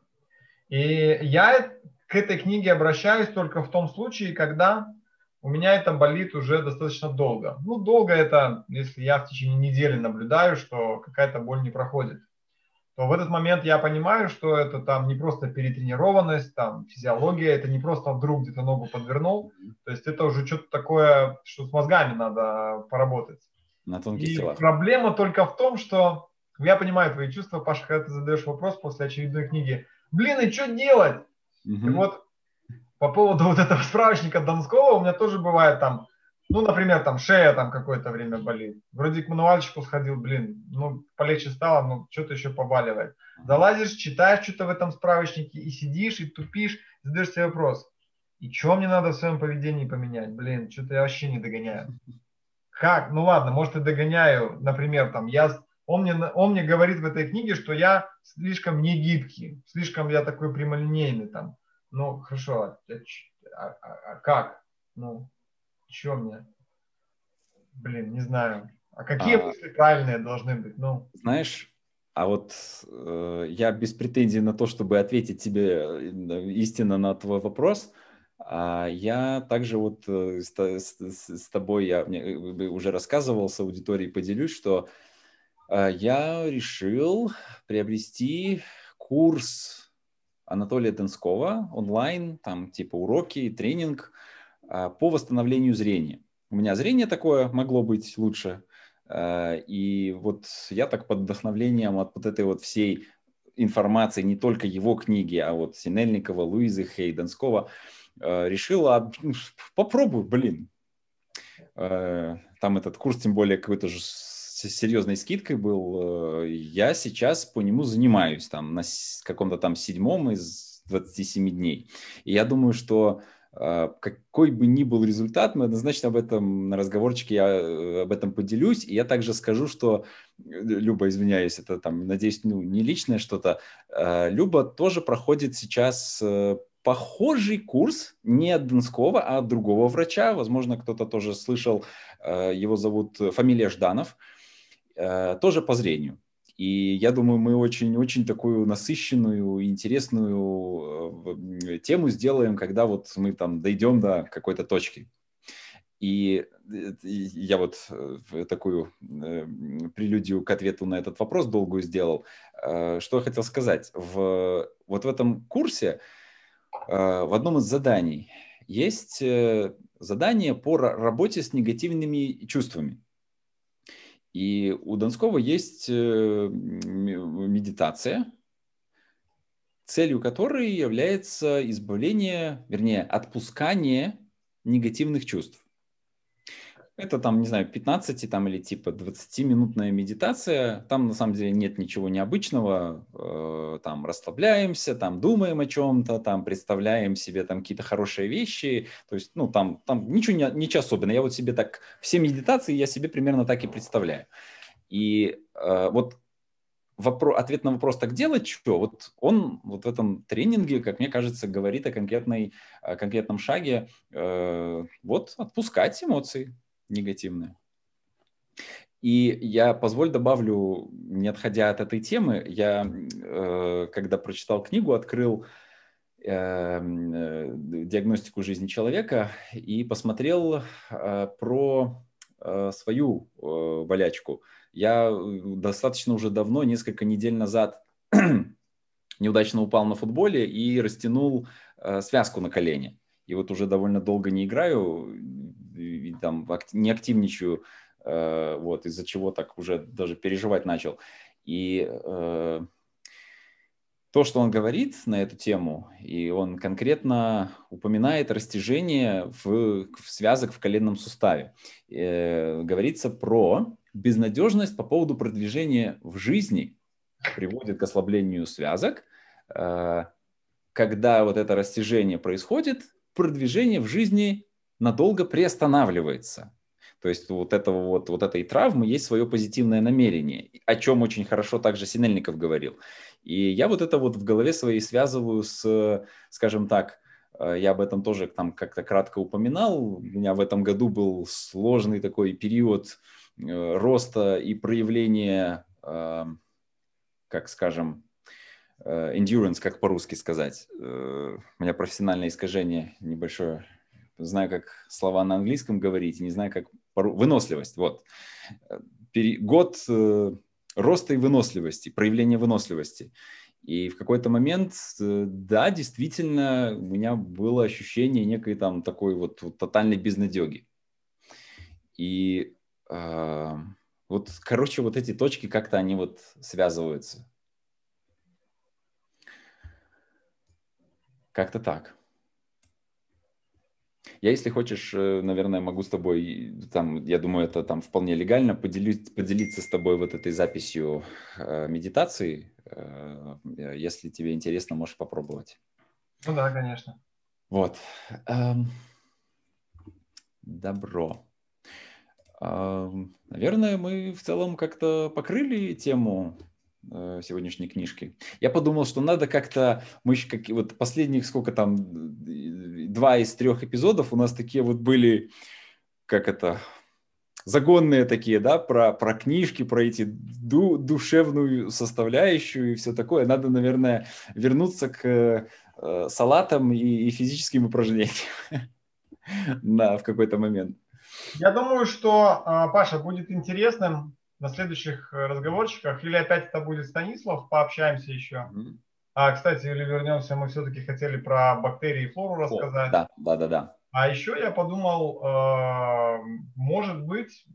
И я к этой книге обращаюсь только в том случае, когда у меня это болит уже достаточно долго. Ну, долго это, если я в течение недели наблюдаю, что какая-то боль не проходит, то в этот момент я понимаю, что это там не просто перетренированность, там физиология, это не просто вдруг где-то ногу подвернул, то есть это уже что-то такое, что с мозгами надо поработать. На тонких И телах. проблема только в том, что я понимаю твои чувства, Паша, когда ты задаешь вопрос после очередной книги, блин, и что делать? Угу. Вот по поводу вот этого справочника Донского у меня тоже бывает там, ну, например, там шея там какое-то время болит. Вроде к мануальщику сходил, блин, ну, полегче стало, но что-то еще побаливает. Залазишь, читаешь что-то в этом справочнике и сидишь, и тупишь, задаешь себе вопрос. И что мне надо в своем поведении поменять? Блин, что-то я вообще не догоняю. Как? Ну ладно, может и догоняю, например, там, я, он, мне, он мне говорит в этой книге, что я слишком не гибкий, слишком я такой прямолинейный там. Ну, хорошо, а, а, а, а как? Ну, что мне? Блин, не знаю. А какие а, мысли правильные должны быть? Ну, знаешь, а вот э, я без претензий на то, чтобы ответить тебе э, истинно на твой вопрос, а я также вот э, с, с, с тобой, я мне, э, уже рассказывал с аудиторией, поделюсь, что э, я решил приобрести курс Анатолия Донского онлайн, там типа уроки, тренинг а, по восстановлению зрения. У меня зрение такое могло быть лучше. А, и вот я так под вдохновлением от вот этой вот всей информации, не только его книги, а вот Синельникова, Луизы Хей, Донского, а, решила, попробую, блин. Там этот курс, тем более, какой-то же серьезной скидкой был. Э, я сейчас по нему занимаюсь там на каком-то там седьмом из 27 дней. И я думаю, что э, какой бы ни был результат, мы однозначно об этом на разговорчике я э, об этом поделюсь. И я также скажу, что Люба, извиняюсь, это там, надеюсь, ну, не личное что-то. Люба тоже проходит сейчас похожий курс не от Донского, а от другого врача. Возможно, кто-то тоже слышал, его зовут фамилия Жданов. Э, тоже по зрению. И я думаю, мы очень-очень такую насыщенную, интересную э, тему сделаем, когда вот мы там дойдем до какой-то точки. И э, я вот такую прелюдию к ответу на этот вопрос долгую сделал. Что я хотел сказать? В, вот в этом курсе в одном из заданий есть задание по работе с негативными чувствами. И у Донского есть э, медитация, целью которой является избавление, вернее, отпускание негативных чувств. Это там, не знаю, 15 там, или типа 20-минутная медитация. Там на самом деле нет ничего необычного. Э, там расслабляемся, там думаем о чем-то, там представляем себе там какие-то хорошие вещи. То есть, ну, там, там ничего, не, ничего особенного. Я вот себе так, все медитации я себе примерно так и представляю. И э, вот вопрос, ответ на вопрос, так делать что? Вот он вот в этом тренинге, как мне кажется, говорит о, конкретной, о конкретном шаге. Э, вот отпускать эмоции негативные. И я, позволь, добавлю, не отходя от этой темы, я, э, когда прочитал книгу, открыл э, э, диагностику жизни человека и посмотрел про свою болячку. Я достаточно уже давно, несколько недель назад, неудачно упал на футболе и растянул связку на колене. И вот уже довольно долго не играю, там не активничаю, э, вот, из-за чего так уже даже переживать начал. И э, то, что он говорит на эту тему, и он конкретно упоминает растяжение в, в связок в коленном суставе. Э, говорится про безнадежность по поводу продвижения в жизни, приводит к ослаблению связок. Э, когда вот это растяжение происходит, продвижение в жизни надолго приостанавливается. То есть вот, этого вот, вот этой травмы есть свое позитивное намерение, о чем очень хорошо также Синельников говорил. И я вот это вот в голове своей связываю с, скажем так, э, я об этом тоже там как-то кратко упоминал. У меня в этом году был сложный такой период э, роста и проявления, э, как скажем, endurance, как по-русски сказать. У меня профессиональное искажение небольшое знаю, как слова на английском говорить, не знаю, как выносливость. Вот. Год э, роста и выносливости, проявления выносливости. И в какой-то момент, э, да, действительно, у меня было ощущение некой там такой вот, вот тотальной безнадеги. И э, вот, короче, вот эти точки как-то они вот связываются. Как-то так. Я, если хочешь, э, наверное, могу с тобой, там, я думаю, это там вполне легально, поделить, поделиться с тобой вот этой записью э, медитации. Э, если тебе интересно, можешь попробовать. Ну да, конечно. Вот. Эм, добро. Эм, наверное, мы в целом как-то покрыли тему Э, сегодняшней книжки. Я подумал, что надо как-то, мы еще как вот последних сколько там, два из трех эпизодов у нас такие вот были, как это, загонные такие, да, про, про книжки, про эти ду, душевную составляющую и все такое. Надо, наверное, вернуться к э, салатам и, и физическим упражнениям на, в какой-то момент. Я думаю, что, а, Паша, будет интересным на следующих э, разговорчиках, или опять это будет Станислав, пообщаемся еще. Mm-hmm. А, кстати, или вернемся, мы все-таки хотели про бактерии и флору рассказать. О, да, да, да, да. А еще я подумал, э, может быть,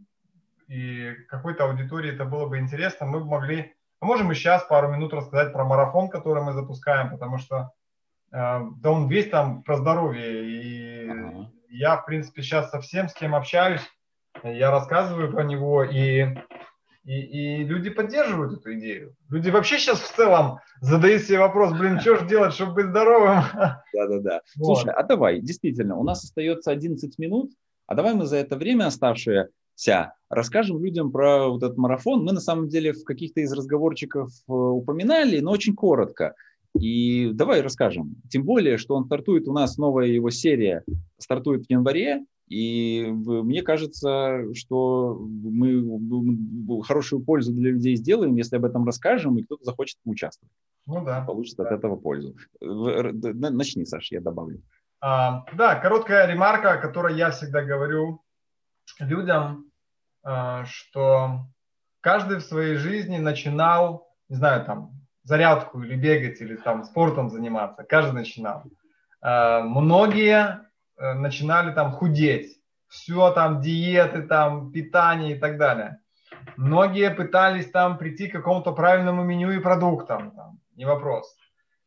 и какой-то аудитории это было бы интересно, мы бы могли, а можем и сейчас пару минут рассказать про марафон, который мы запускаем, потому что э, да он весь там про здоровье, и uh-huh. я, в принципе, сейчас со всем, с кем общаюсь, я рассказываю про него, и и, и люди поддерживают эту идею. Люди вообще сейчас в целом задают себе вопрос, блин, что же делать, чтобы быть здоровым? Да-да-да. Вот. Слушай, а давай, действительно, у нас остается 11 минут, а давай мы за это время оставшееся расскажем людям про вот этот марафон. Мы на самом деле в каких-то из разговорчиков э, упоминали, но очень коротко. И давай расскажем. Тем более, что он стартует, у нас новая его серия стартует в январе, и мне кажется, что мы хорошую пользу для людей сделаем, если об этом расскажем, и кто-то захочет поучаствовать. Ну да. Получит да. от этого пользу. Начни, Саш, я добавлю. А, да, короткая ремарка, о которой я всегда говорю людям, а, что каждый в своей жизни начинал, не знаю, там, зарядку или бегать, или там спортом заниматься. Каждый начинал. А, многие начинали там худеть. Все там диеты, там питание и так далее. Многие пытались там прийти к какому-то правильному меню и продуктам, там, не вопрос.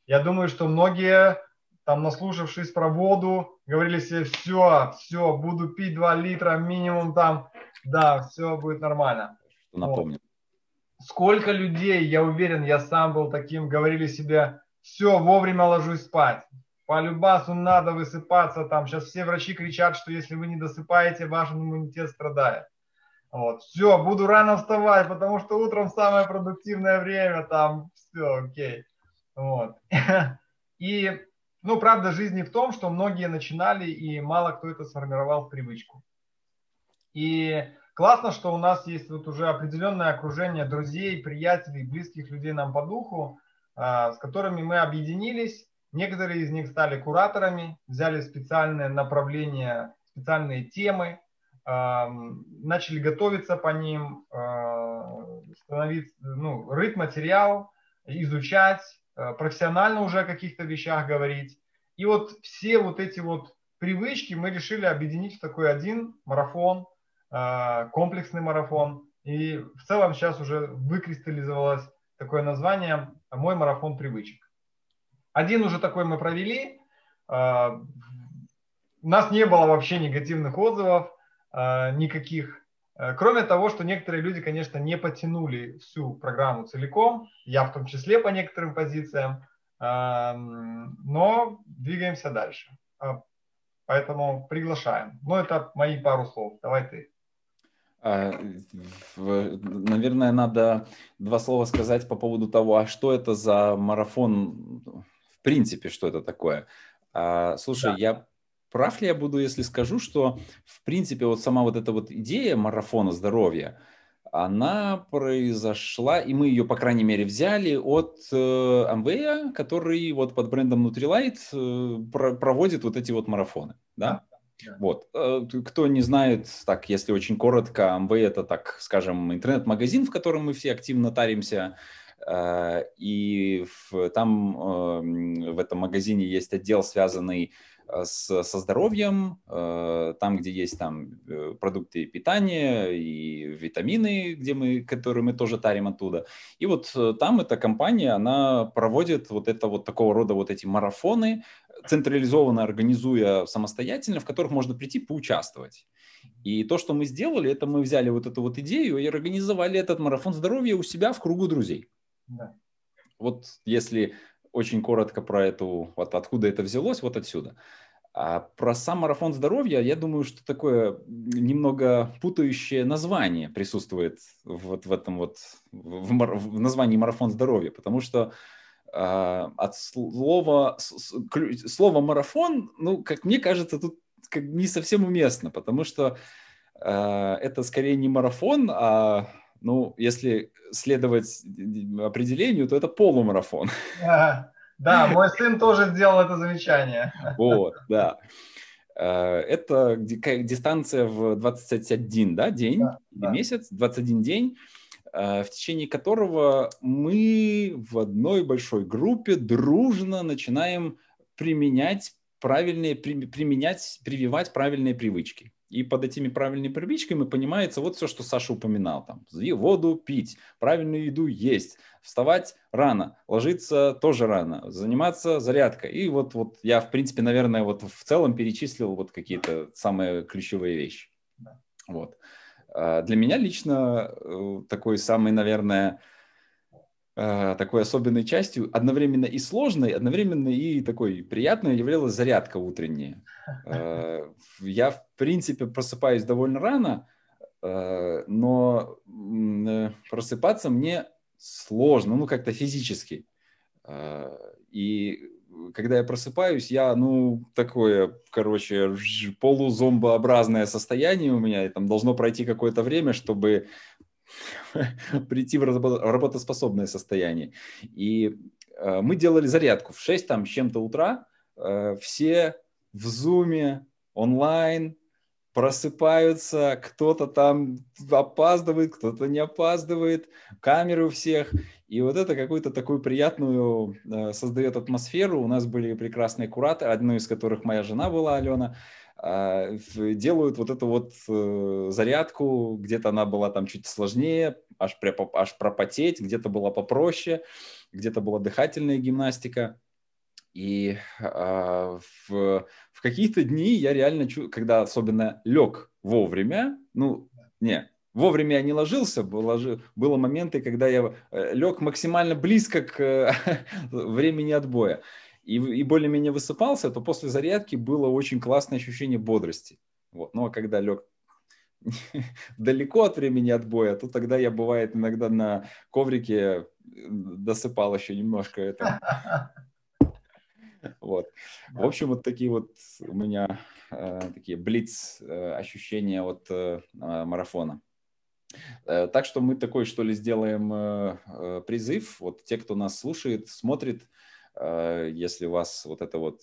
Я думаю, что многие, там, наслушавшись про воду, говорили себе, все, все, буду пить 2 литра минимум там, да, все будет нормально. Напомню. Вот. Сколько людей, я уверен, я сам был таким, говорили себе, все, вовремя ложусь спать. По любасу надо высыпаться там. Сейчас все врачи кричат, что если вы не досыпаете, ваш иммунитет страдает. Вот, все, буду рано вставать, потому что утром самое продуктивное время, там, все, окей. Вот. И, ну, правда жизни в том, что многие начинали, и мало кто это сформировал в привычку. И классно, что у нас есть вот уже определенное окружение друзей, приятелей, близких людей нам по духу, а, с которыми мы объединились. Некоторые из них стали кураторами, взяли специальное направление, специальные темы, начали готовиться по ним, а, становиться, ну, рыть материал, изучать, а, профессионально уже о каких-то вещах говорить. И вот все вот эти вот привычки мы решили объединить в такой один марафон, а, комплексный марафон. И в целом сейчас уже выкристаллизовалось такое название «Мой марафон привычек». Один уже такой мы провели. У нас не было вообще негативных отзывов. А, никаких. Э, кроме того, что некоторые люди, конечно, не потянули всю программу целиком, я в том числе по некоторым позициям, но двигаемся дальше. А, поэтому приглашаем. Ну, это мои пару слов. Давай ты. А, наверное, надо два слова сказать по поводу того, а что это за марафон, принципе, что это такое. Слушай, да. я Прав ли я буду, если скажу, что, в принципе, вот сама вот эта вот идея марафона здоровья, она произошла, и мы ее, по крайней мере, взяли от э, Amway, который вот под брендом Nutrilite э, про, проводит вот эти вот марафоны, да? да. Вот. Э, кто не знает, так, если очень коротко, Amway это, так скажем, интернет-магазин, в котором мы все активно таримся, и в, там э, в этом магазине есть отдел, связанный Э, с, со здоровьем, э, там, где есть там э, продукты питания и витамины, где мы, которые мы тоже тарим оттуда. И вот там эта компания, она проводит вот это вот такого рода вот эти марафоны, централизованно организуя самостоятельно, в которых можно прийти поучаствовать. И то, что мы сделали, это мы взяли вот эту вот идею и организовали этот марафон здоровья у себя в кругу друзей. Вот если очень коротко про эту, вот откуда это взялось, вот отсюда. А про сам марафон здоровья, я думаю, что такое немного путающее название присутствует вот в этом вот, в, в названии марафон здоровья, потому что э, от слова, слова марафон, ну, как мне кажется, тут как не совсем уместно, потому что э, это скорее не марафон, а ну, если следовать определению, то это полумарафон. Да, мой сын тоже сделал это замечание. Вот, да. Э, это дистанция в 21 да, день да, или да. месяц, 21 день, э, в течение которого мы в одной большой группе дружно начинаем применять правильные, применять, прививать правильные привычки. И под этими правильными привычками понимается вот все, что Саша упоминал. Там, воду пить, правильную еду есть, вставать рано, ложиться тоже рано, заниматься зарядкой. И вот, вот я, в принципе, наверное, вот в целом перечислил вот какие-то самые ключевые вещи. Вот. А для меня лично э, такой самый, наверное, такой особенной частью, одновременно и сложной, одновременно и такой приятной являлась зарядка утренняя. Э, я, в принципе, просыпаюсь довольно рано, э, но просыпаться мне сложно, ну, как-то физически. И когда я просыпаюсь, я, ну, такое, короче, полузомбообразное состояние у меня, и там должно пройти какое-то время, чтобы прийти в работоспособное состояние. И э, мы делали зарядку в 6 там чем-то утра, э, все в зуме, онлайн, просыпаются, кто-то там опаздывает, кто-то не опаздывает, камеры у всех. И вот это какую-то такую приятную э, создает атмосферу. У нас были прекрасные кураторы, одной из которых моя жена была, Алена. Э, делают вот эту вот э, зарядку, где-то она была там чуть сложнее, аж, аж пропотеть, где-то была попроще, где-то была дыхательная гимнастика. И э, в, в какие-то дни я реально, чу, когда особенно лег вовремя, ну, не, вовремя я не ложился, было, было моменты, когда я э, лег максимально близко к времени отбоя и, и более-менее высыпался, то после зарядки было очень классное ощущение бодрости. Вот. Ну а когда лег далеко от времени отбоя, то тогда я, бывает, иногда на коврике досыпал еще немножко это. Вот. В общем, вот такие вот у меня э, такие блиц э, ощущения от э, марафона. Э, так что мы такой, что ли, сделаем э, э, призыв. Вот те, кто нас слушает, смотрит, если вас вот эта вот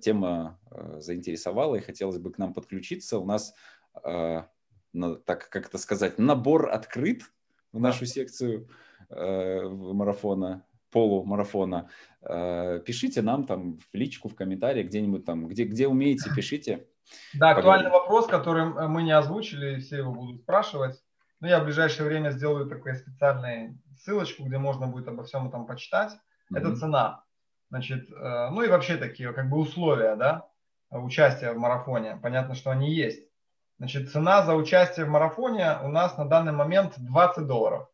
тема заинтересовала и хотелось бы к нам подключиться, у нас, так как это сказать, набор открыт в нашу секцию марафона полумарафона, пишите нам там в личку, в комментарии, где-нибудь там, где, где умеете, пишите. Да, актуальный Поговорим. вопрос, который мы не озвучили, все его будут спрашивать. Ну, я в ближайшее время сделаю такую специальную ссылочку, где можно будет обо всем этом почитать. Mm-hmm. Это цена. Значит, э, ну и вообще такие как бы условия, да, участия в марафоне. Понятно, что они есть. Значит, цена за участие в марафоне у нас на данный момент 20 долларов.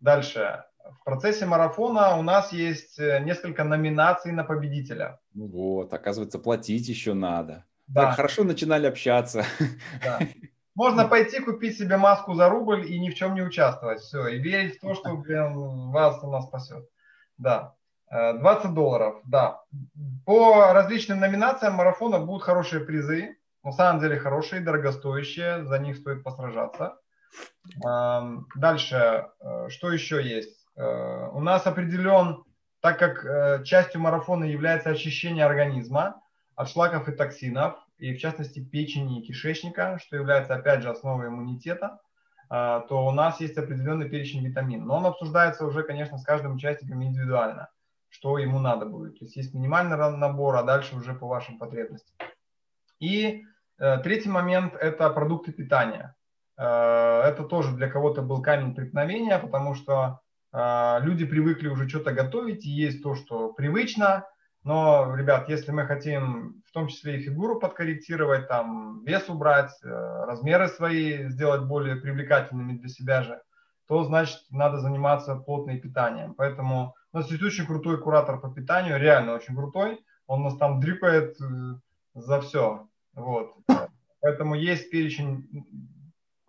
Дальше. В процессе марафона у нас есть э, несколько номинаций на победителя. Ну вот, оказывается, платить еще надо. Да. Так хорошо начинали общаться. Да. Можно пойти купить себе маску за рубль и ни в чем не участвовать. Все, и верить в то, что, блин, вас она спасет. Да. 20 э, долларов, да. По различным номинациям марафона будут хорошие призы. На самом деле хорошие, дорогостоящие. За них стоит посражаться. Эм, дальше, э, что еще есть? Э, у нас определен, так как частью марафона является очищение организма от шлаков и токсинов, и в частности печени и кишечника, что является опять же основой иммунитета, то у нас есть определенный перечень витаминов. Но он обсуждается уже, конечно, с каждым участником индивидуально, что ему надо будет. То есть есть минимальный набор, а дальше уже по вашим потребностям. И э, третий момент – это продукты питания. Э, это тоже для кого-то был камень преткновения, потому что э, люди привыкли уже что-то готовить, и есть то, что привычно – но, ребят, если мы хотим в том числе и фигуру подкорректировать, там, вес убрать, э, размеры свои сделать более привлекательными для себя же, то, значит, надо заниматься плотным питанием. Поэтому у нас есть очень крутой куратор по питанию, реально очень крутой. Он нас там дрипает э, за все. Вот. Поэтому есть перечень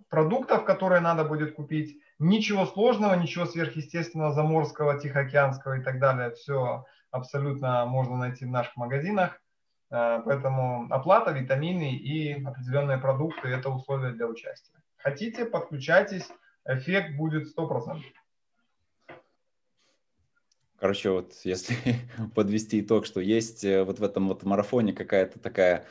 продуктов, которые надо будет купить. Ничего сложного, ничего сверхъестественного, заморского, тихоокеанского и так далее. Все абсолютно можно найти в наших магазинах. Э, поэтому оплата, витамины и определенные продукты – это условия для участия. Хотите, подключайтесь, эффект будет 100%. Короче, вот если подвести итог, что есть э, вот в этом вот марафоне какая-то такая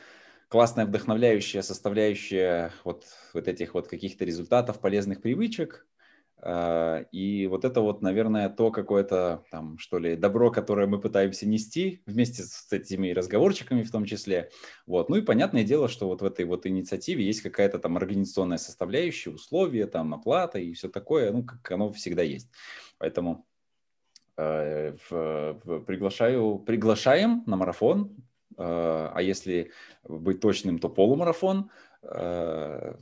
классная вдохновляющая составляющая вот, вот этих вот каких-то результатов, полезных привычек, а, и вот это вот, наверное, то какое-то там, что ли, добро, которое мы пытаемся нести вместе с этими разговорчиками в том числе. Вот. Ну и понятное дело, что вот в этой вот инициативе есть какая-то там организационная составляющая, условия, там оплата и все такое, ну, как оно всегда есть. Поэтому приглашаю, приглашаем на марафон, э, а если быть точным, то полумарафон. Э,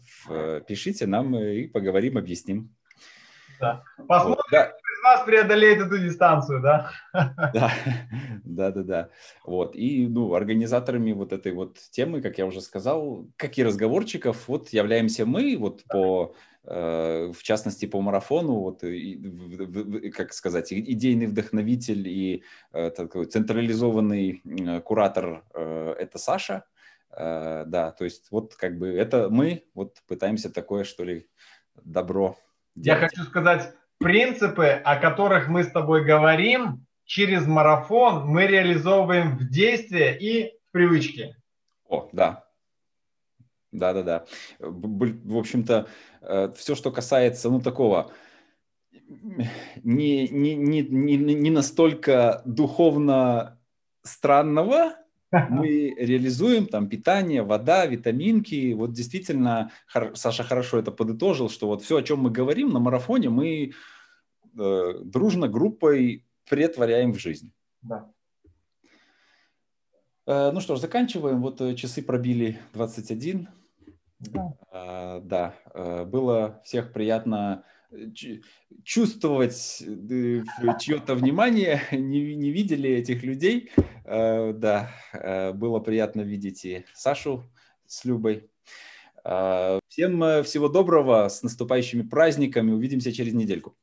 пишите нам и поговорим, объясним. Да. Посмотрим, вот, да. кто из вас преодолеет эту дистанцию, да? Да, да, да, да. Вот. И, ну, организаторами вот этой вот темы, как я уже сказал, как и разговорчиков, вот являемся мы, вот по э, в частности, по марафону, вот, как сказать, идейный вдохновитель и э, такой централизованный куратор э, – это Саша. Да, то есть вот как бы это мы вот пытаемся такое, что ли, добро я хочу сказать, принципы, о которых мы с тобой говорим, через марафон мы реализовываем в действии и в привычке. О, да. Да, да, да. В общем-то, э, все, что касается, ну, такого не, не, не, не, не настолько духовно странного, мы реализуем там питание, вода, витаминки. Вот действительно, Саша хорошо это подытожил, что вот все, о чем мы говорим на марафоне, мы э, дружно группой претворяем в жизнь. Да. Э, ну что ж, заканчиваем. Вот э, часы пробили 21. Да. Э, да, э, было всех приятно чувствовать э, чье-то внимание, не, не видели этих людей. Э, да, э, было приятно видеть и Сашу с Любой. Всем всего доброго, с наступающими праздниками. Увидимся через недельку.